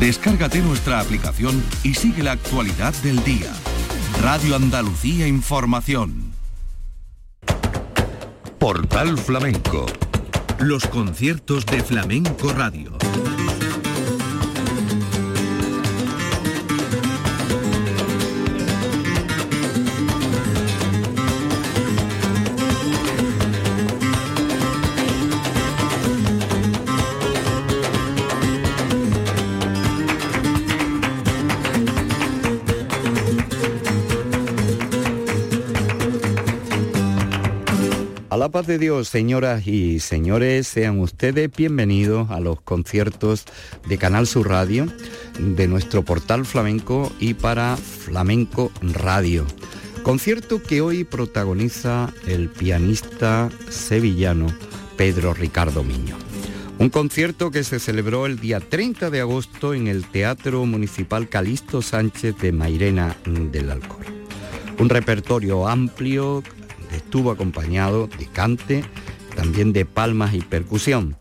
Descárgate nuestra aplicación y sigue la actualidad del día. Radio Andalucía Información. Portal Flamenco. Los conciertos de Flamenco Radio. Paz de Dios, señoras y señores, sean ustedes bienvenidos a los conciertos de Canal Sur Radio, de nuestro portal flamenco y para Flamenco Radio. Concierto que hoy protagoniza el pianista sevillano Pedro Ricardo Miño. Un concierto que se celebró el día 30 de agosto en el Teatro Municipal Calixto Sánchez de Mairena del Alcor. Un repertorio amplio estuvo acompañado de cante, también de palmas y percusión.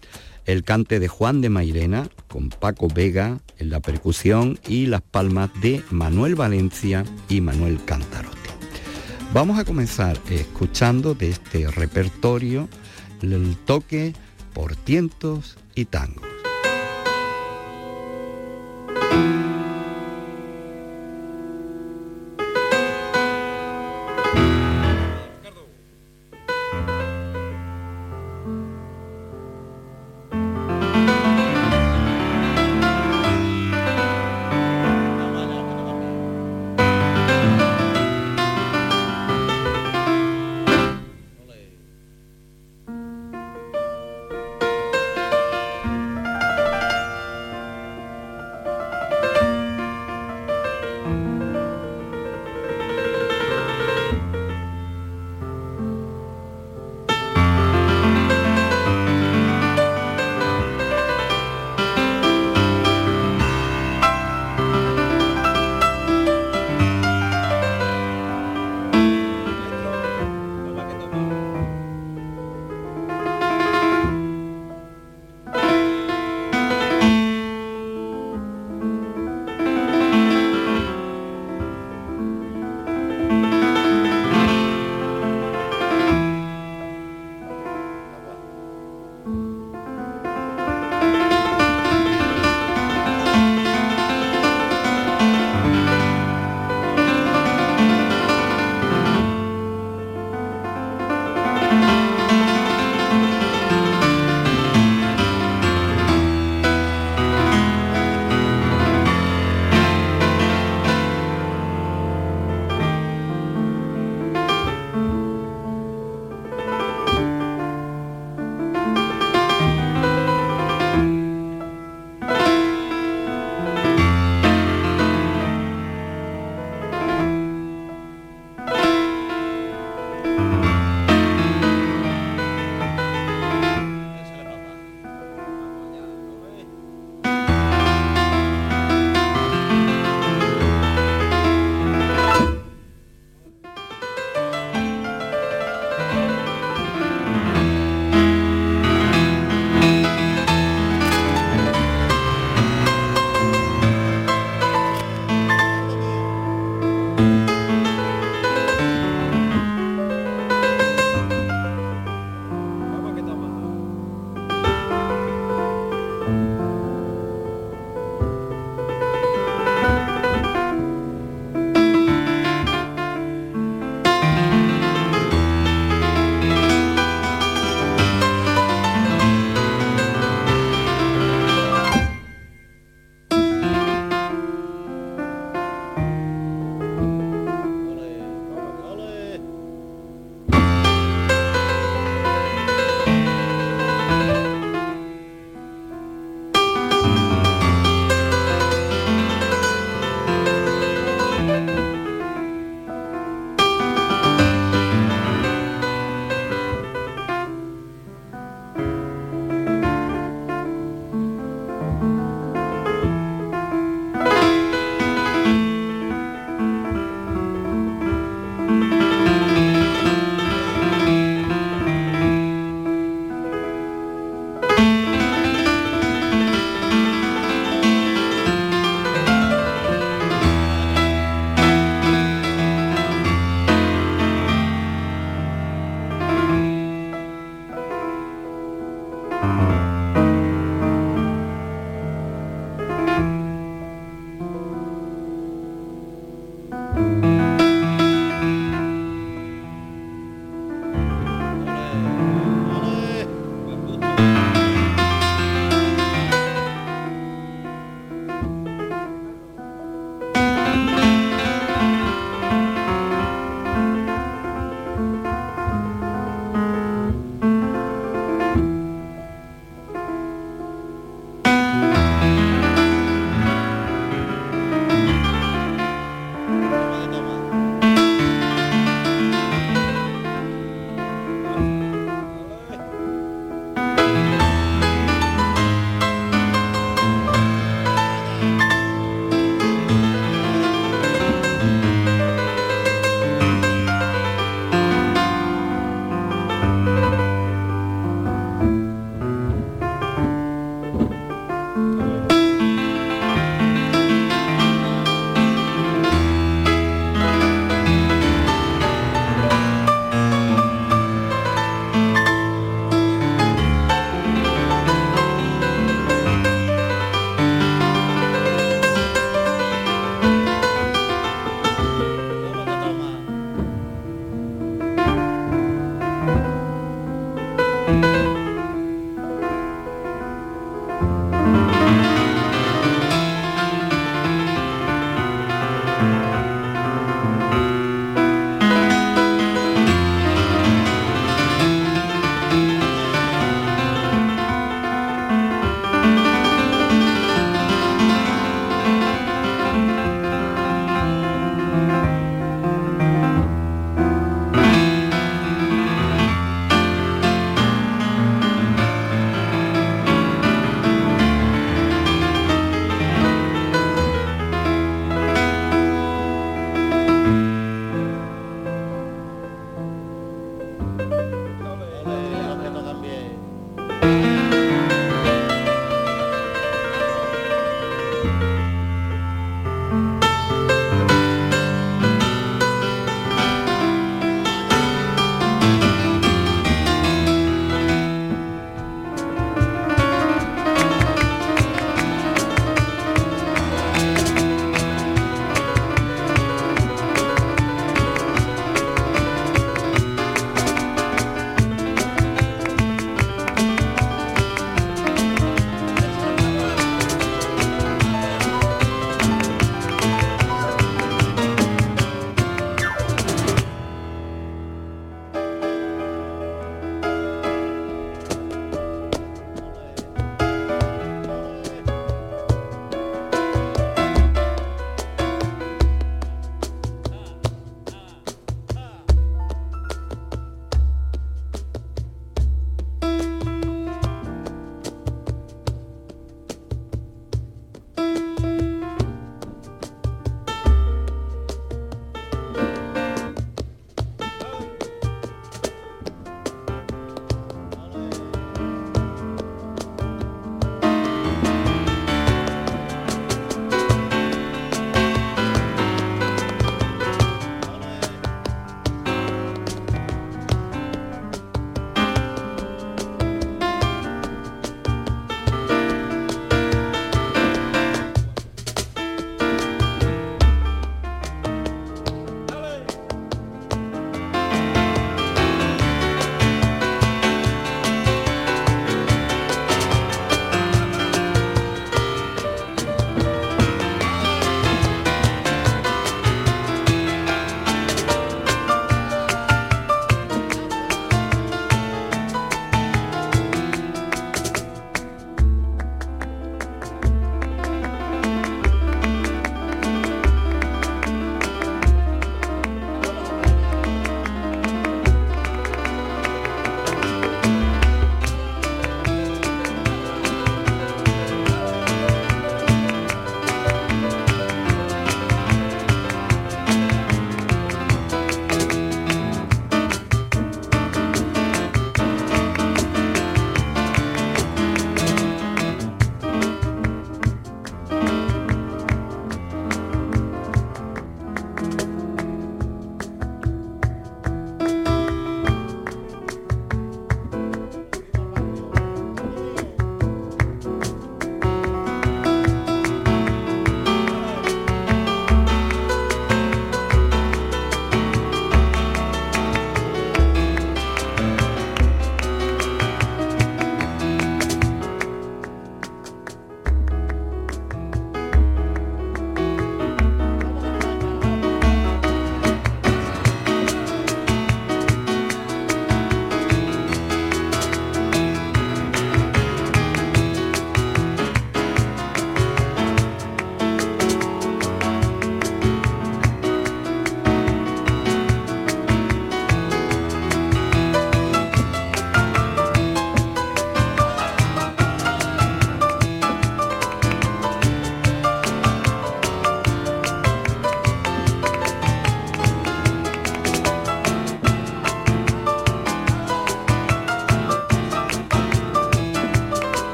El cante de Juan de Mairena, con Paco Vega en la percusión y las palmas de Manuel Valencia y Manuel Cantarote. Vamos a comenzar escuchando de este repertorio el toque por tientos y tangos.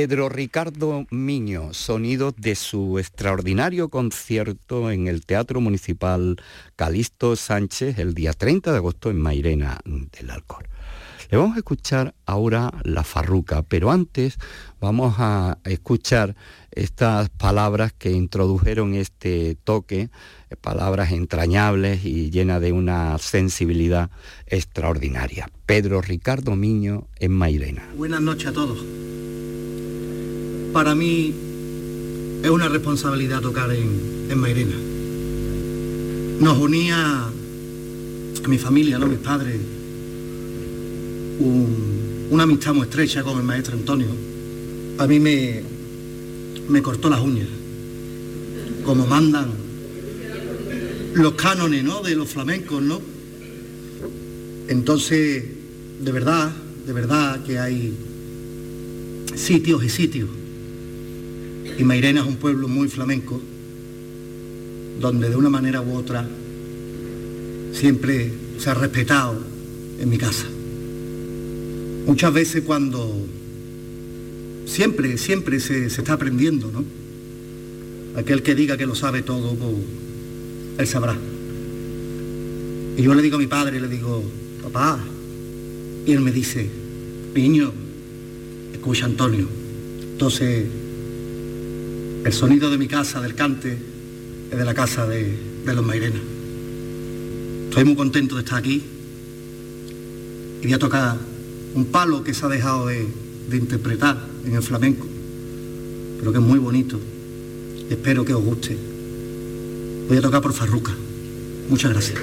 Pedro Ricardo Miño, sonidos de su extraordinario concierto en el Teatro Municipal Calixto Sánchez el día 30 de agosto en Mairena del Alcor. Le vamos a escuchar ahora la farruca, pero antes vamos a escuchar estas palabras que introdujeron este toque, palabras entrañables y llenas de una sensibilidad extraordinaria. Pedro Ricardo Miño en Mairena. Buenas noches a todos para mí es una responsabilidad tocar en, en Mairena. Nos unía a mi familia, ¿no? mis padres, una amistad muy estrecha con el maestro Antonio. A mí me, me cortó las uñas, como mandan los cánones ¿no? de los flamencos, ¿no? Entonces, de verdad, de verdad que hay sitios y sitios y Mairena es un pueblo muy flamenco, donde de una manera u otra siempre se ha respetado en mi casa. Muchas veces cuando siempre, siempre se, está aprendiendo, ¿no? Aquel que diga que lo sabe todo, pues, él sabrá. Y yo le digo a mi padre, le digo, papá, y él me dice, niño, escucha Antonio. Entonces el sonido de mi casa, del cante, es de la casa de, los Mairena. Estoy muy contento de estar aquí y voy a tocar un palo que se ha dejado de, de interpretar en el flamenco, pero que es muy bonito. Espero que os guste. Voy a tocar por Farruca. Muchas gracias.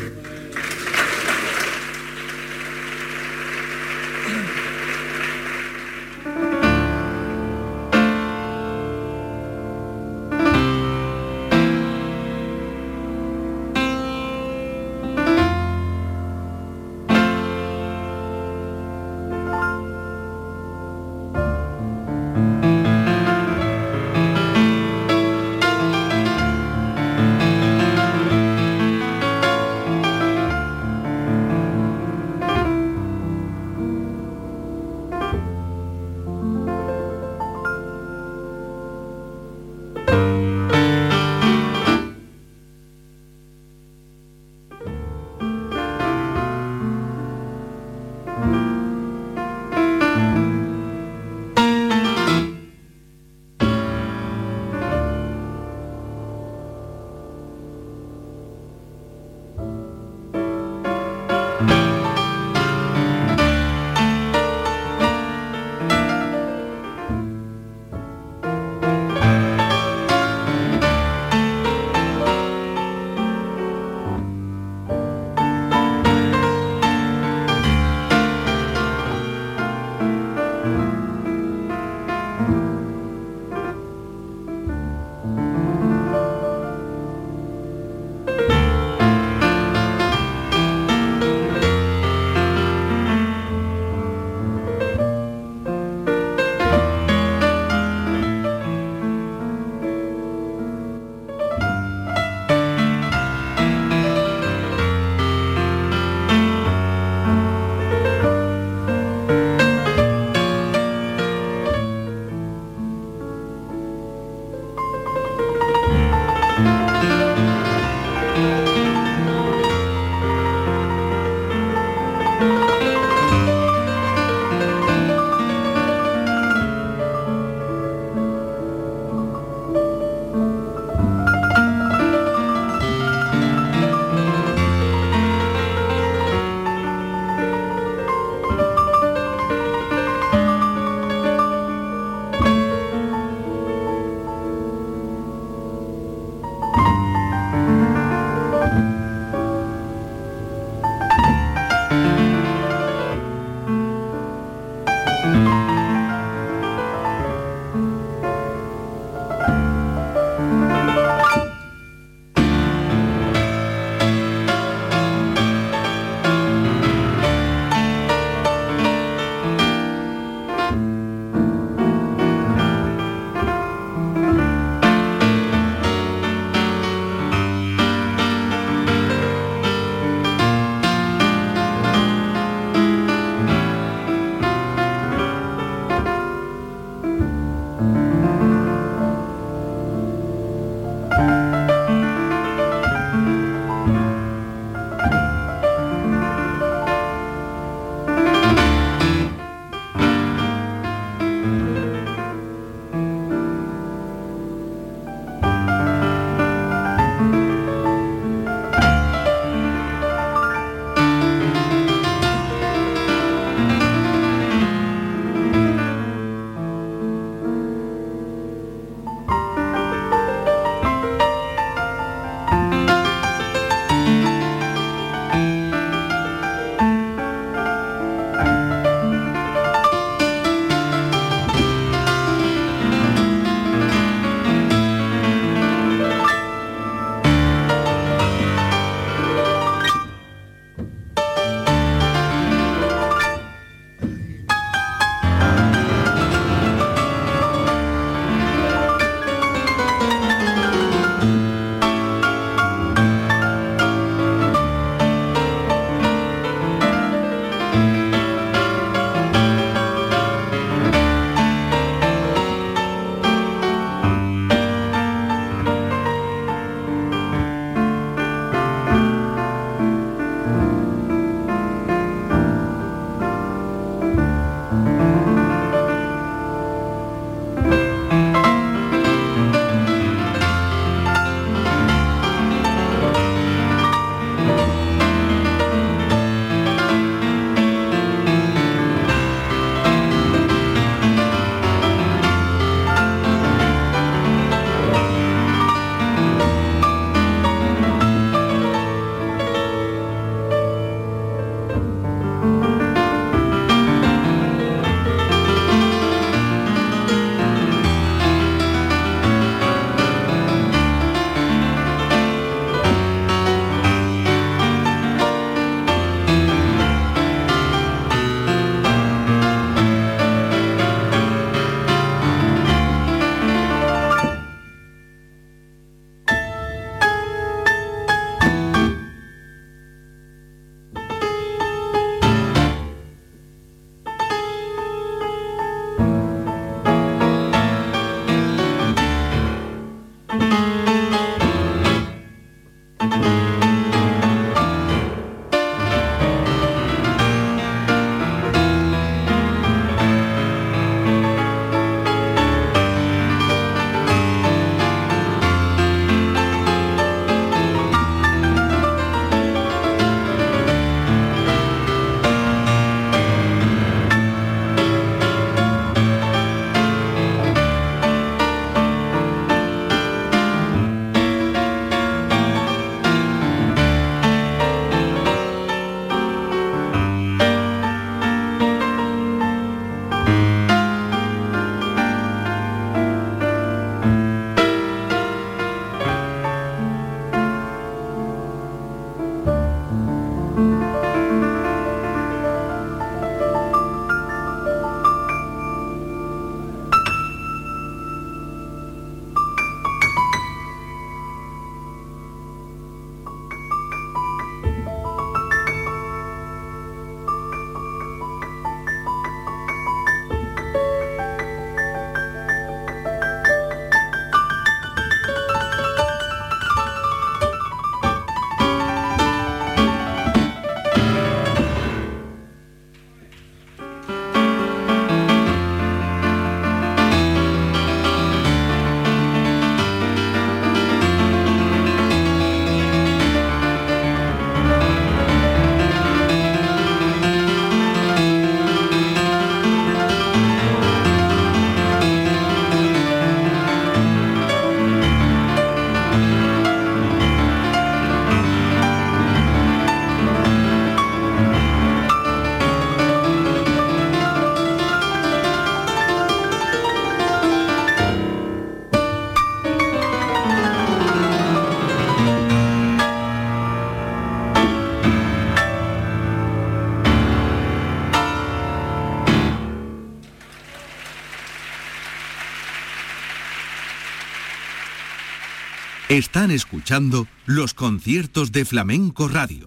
Están escuchando los conciertos de Flamenco Radio.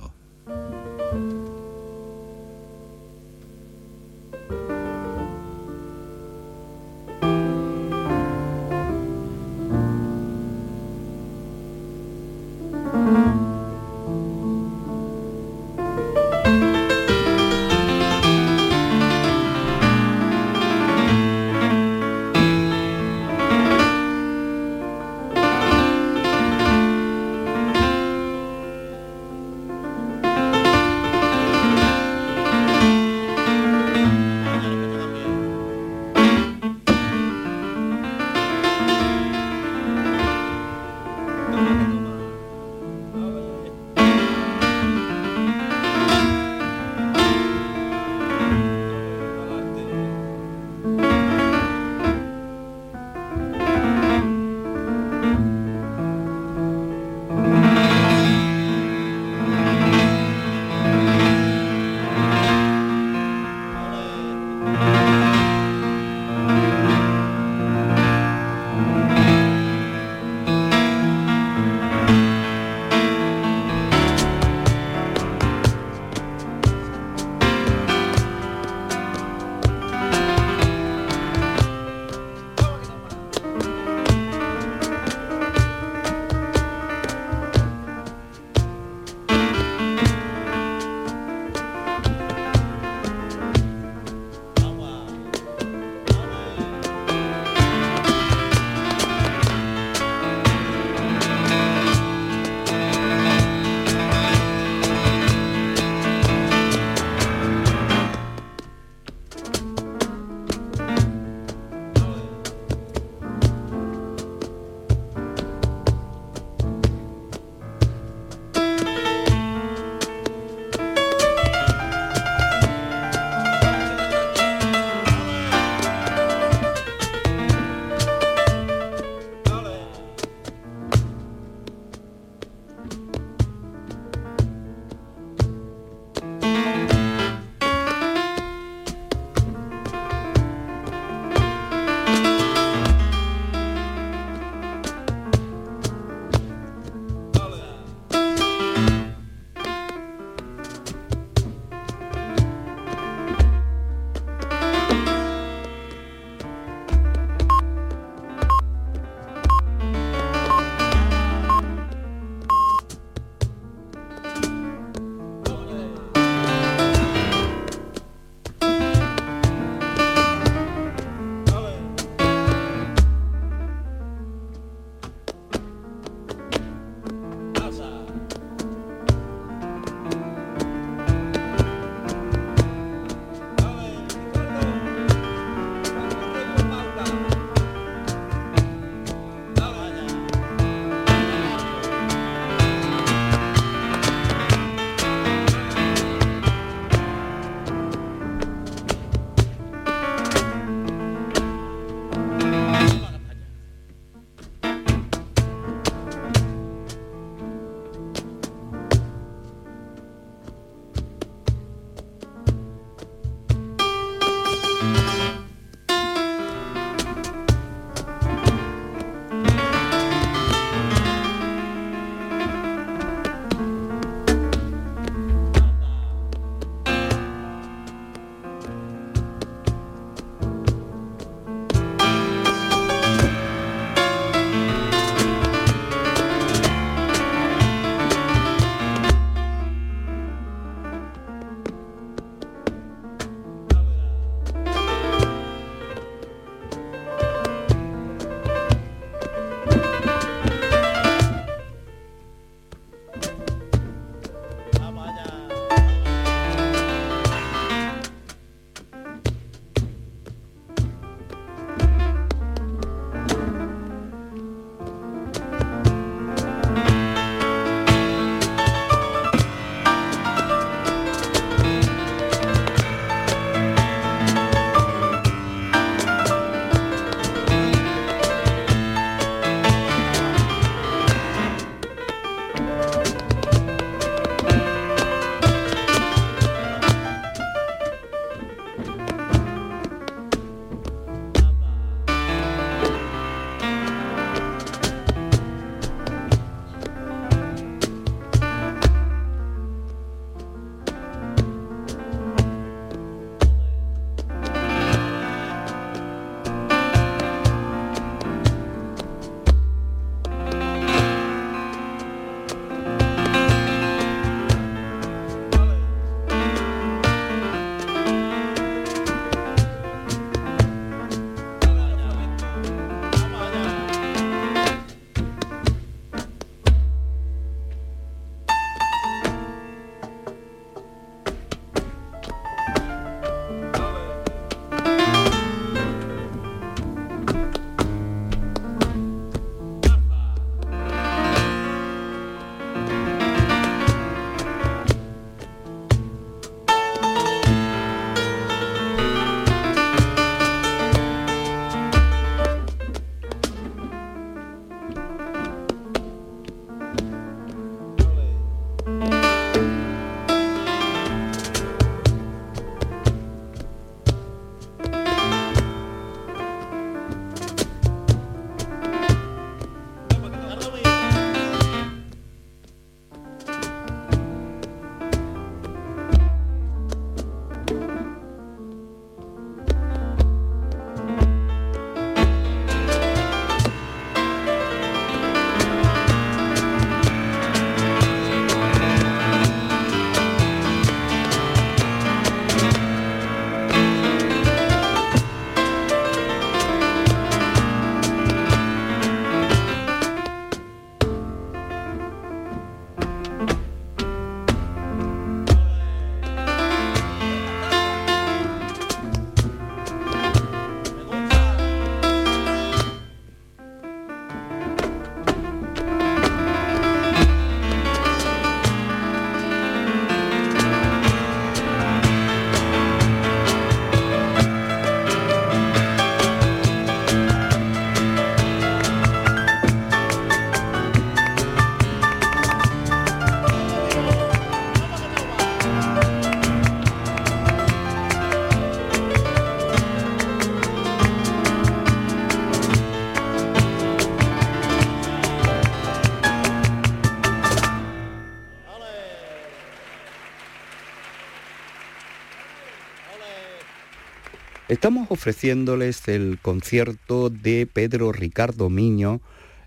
Ofreciéndoles el concierto de Pedro Ricardo Miño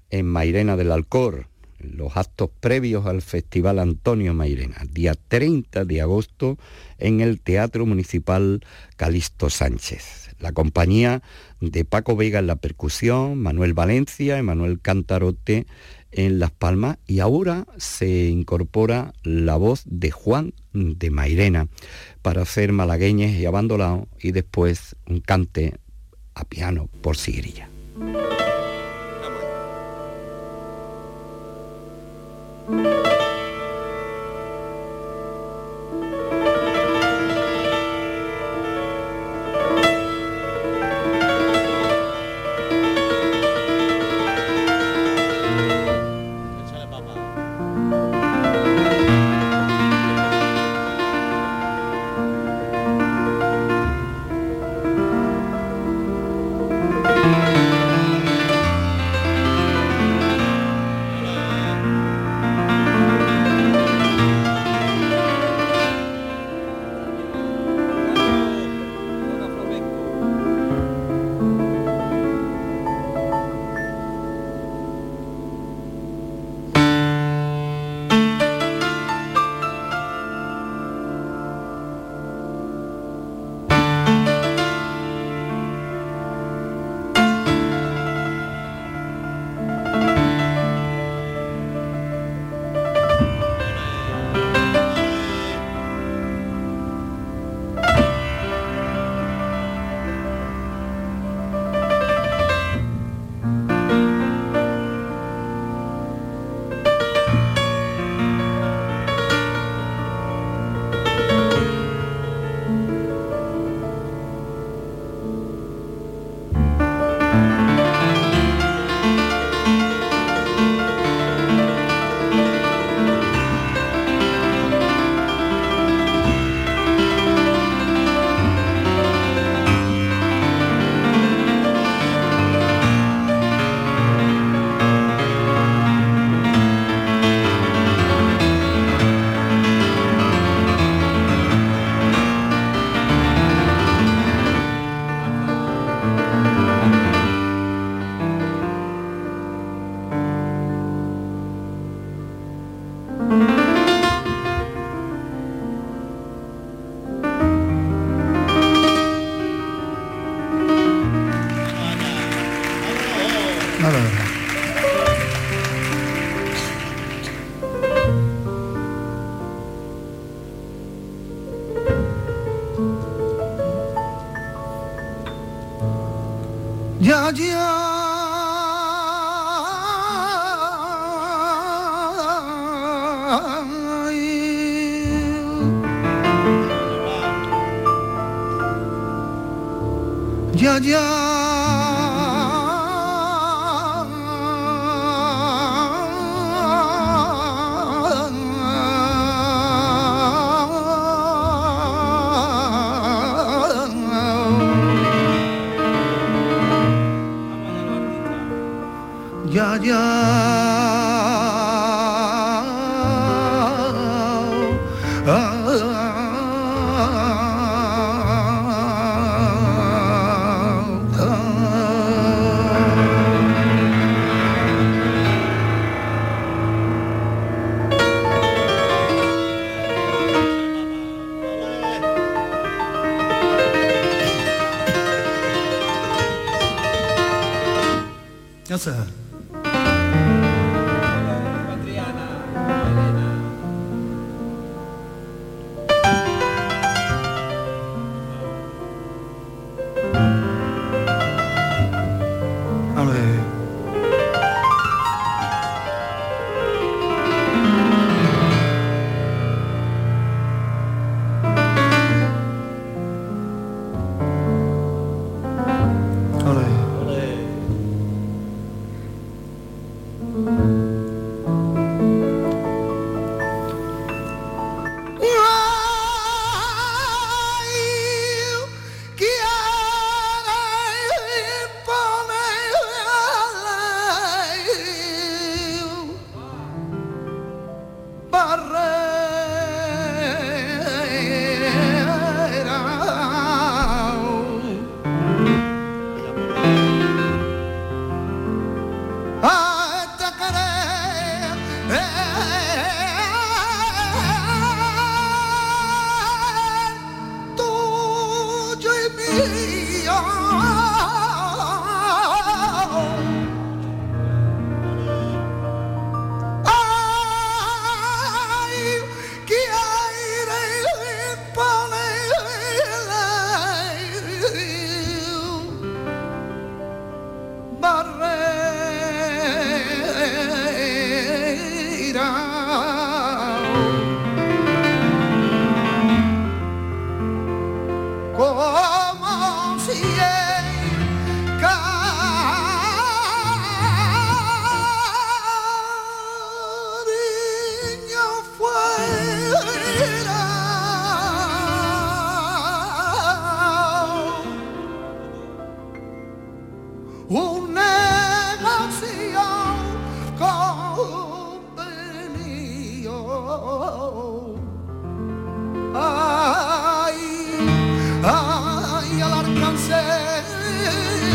en Mairena del Alcor, los actos previos al Festival Antonio Mairena, día 30 de agosto en el Teatro Municipal Calixto Sánchez. La compañía de Paco Vega en la percusión, Manuel Valencia, Emanuel Cantarote en Las Palmas y ahora se incorpora la voz de Juan de Mairena para hacer malagueñes y abandolados y después un cante a piano por siguirilla.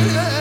yeah.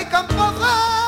Ai, campo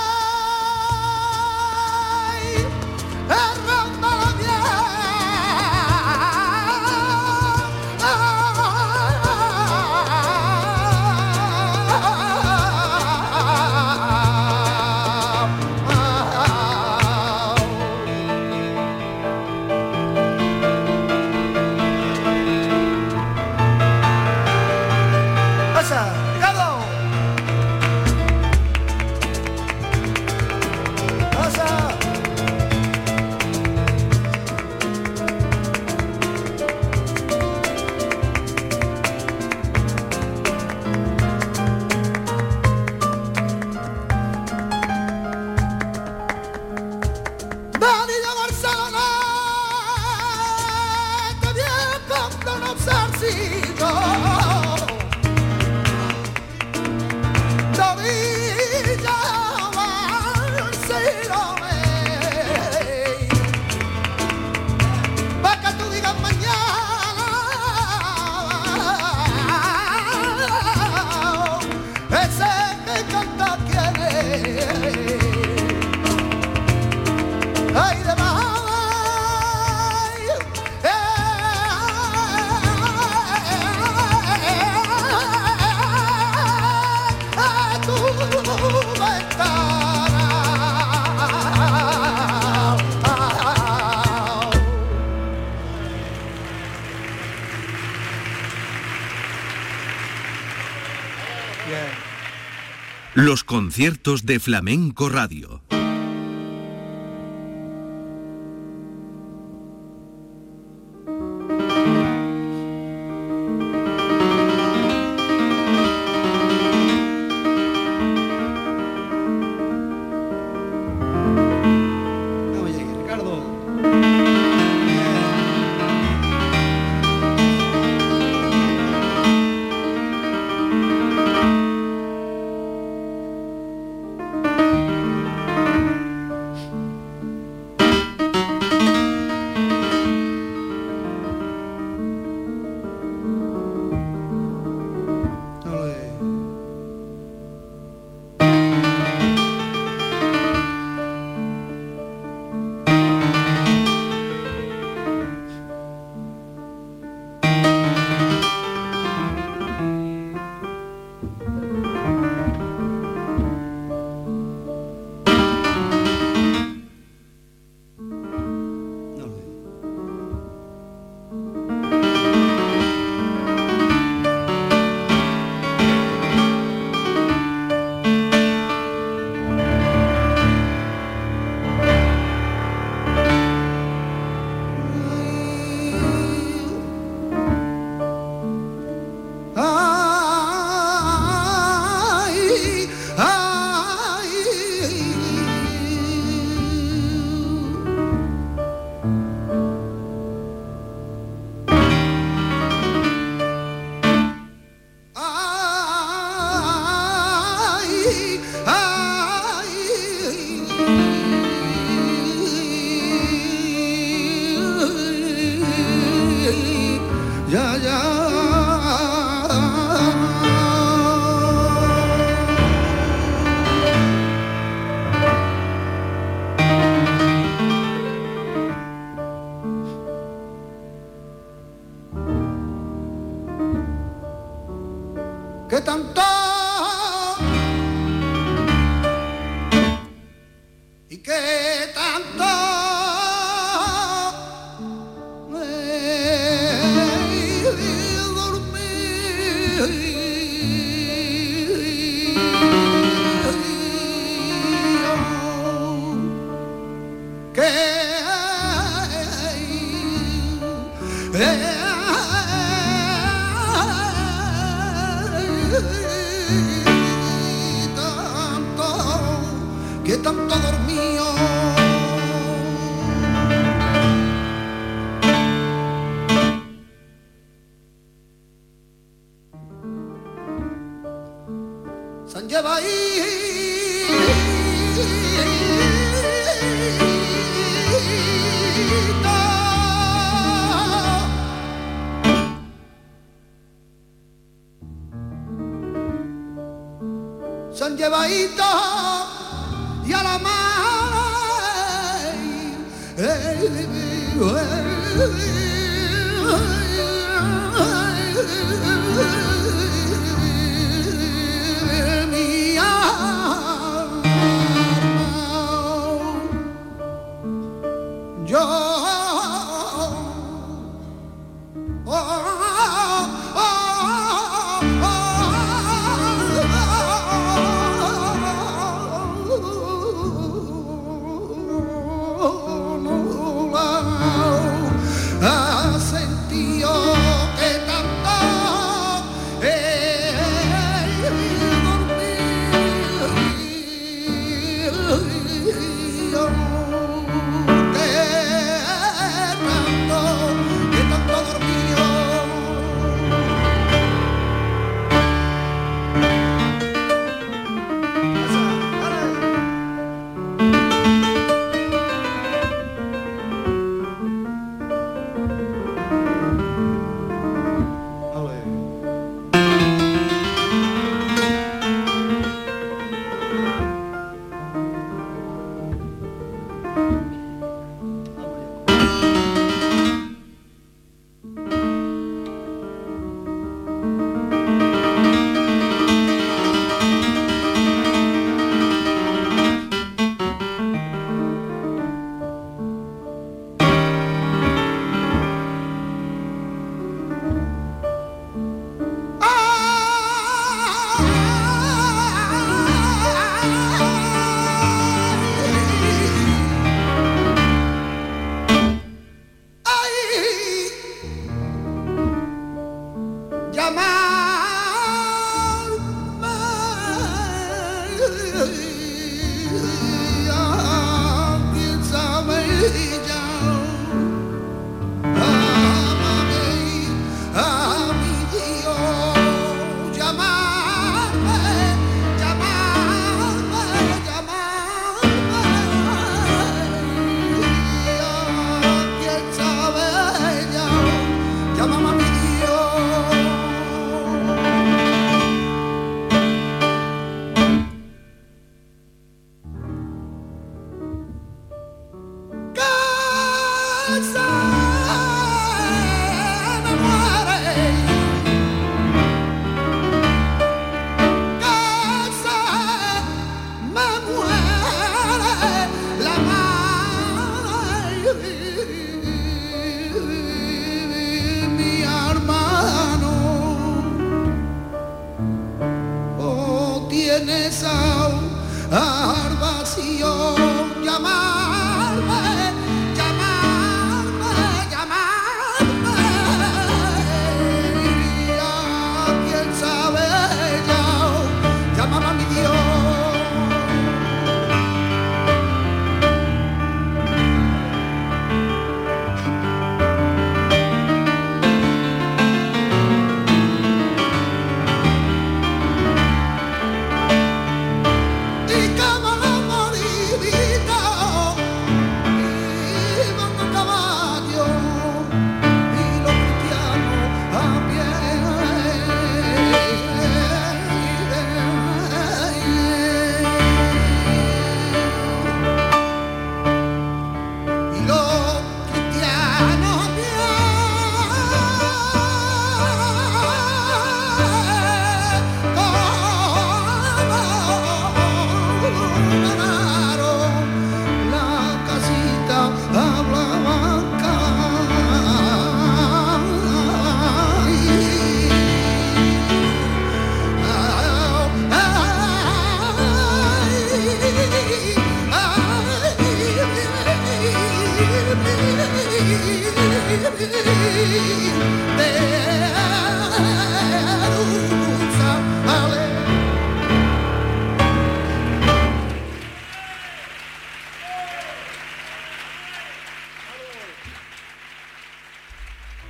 Los conciertos de Flamenco Radio. Y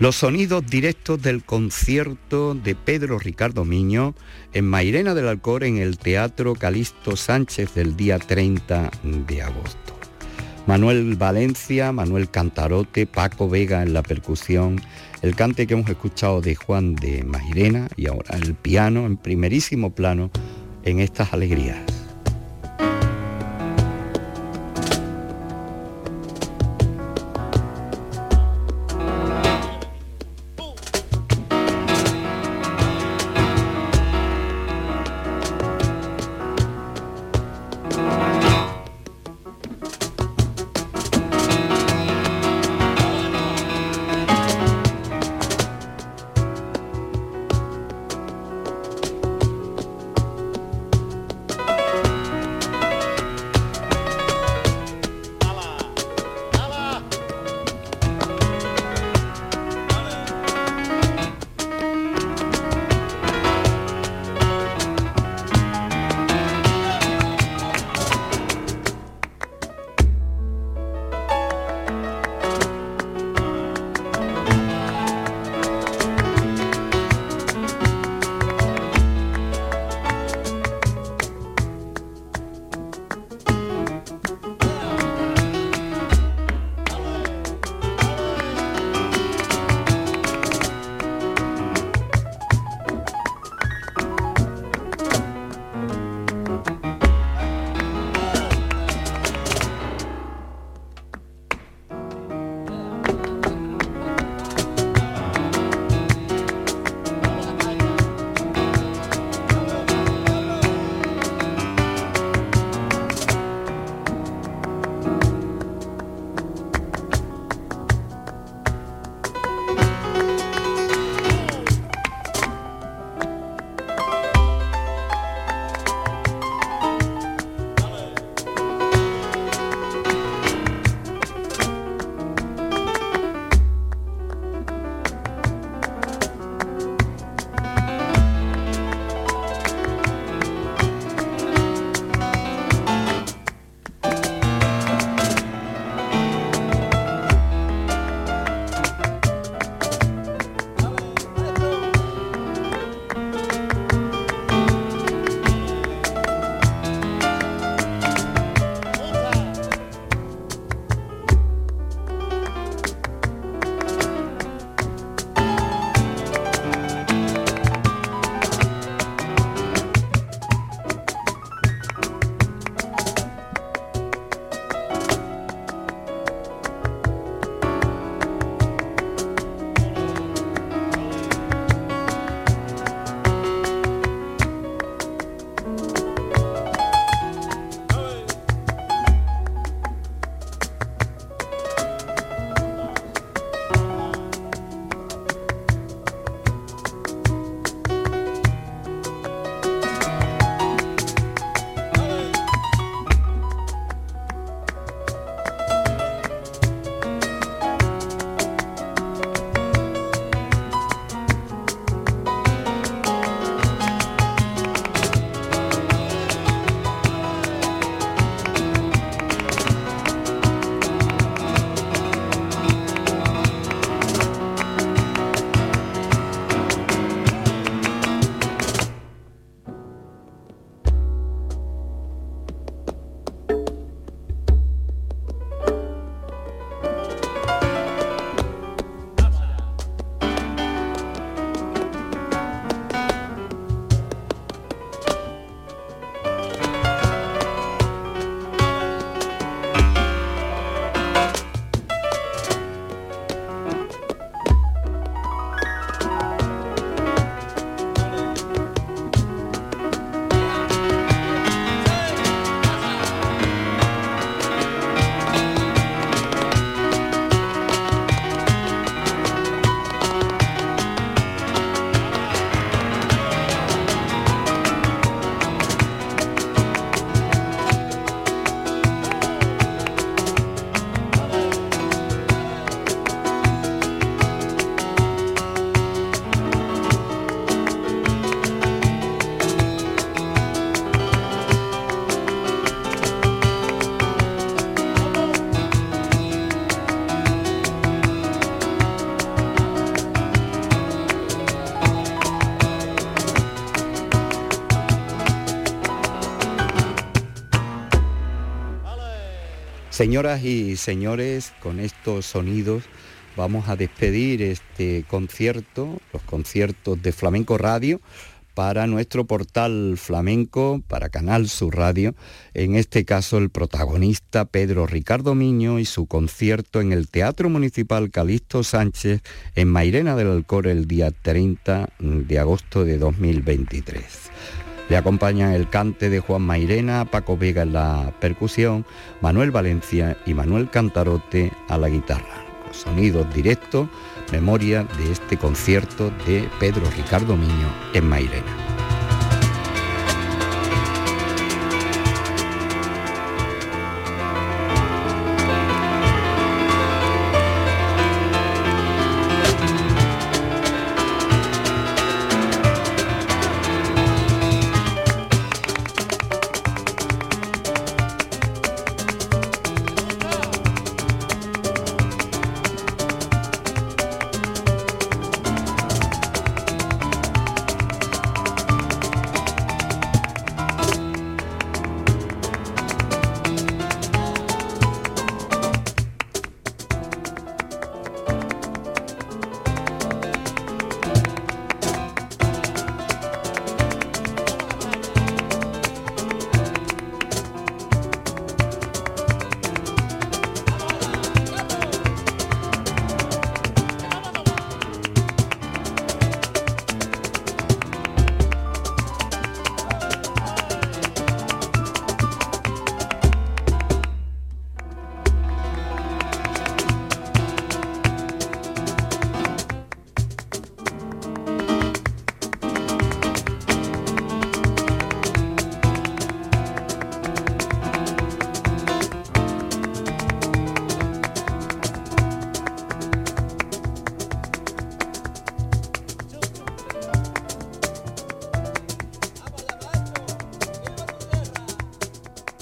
Los sonidos directos del concierto de Pedro Ricardo Miño en Mairena del Alcor en el Teatro Calixto Sánchez del día 30 de agosto. Manuel Valencia, Manuel Cantarote, Paco Vega en la percusión, el cante que hemos escuchado de Juan de Mairena y ahora el piano en primerísimo plano en estas alegrías. Señoras y señores, con estos sonidos vamos a despedir este concierto, los conciertos de Flamenco Radio, para nuestro portal flamenco, para Canal Sur Radio, en este caso el protagonista Pedro Ricardo Miño y su concierto en el Teatro Municipal Calixto Sánchez en Mairena del Alcor el día 30 de agosto de 2023. Le acompañan el cante de Juan Mairena, Paco Vega en la percusión, Manuel Valencia y Manuel Cantarote a la guitarra. sonidos directos memoria de este concierto de Pedro Ricardo Miño en Mairena.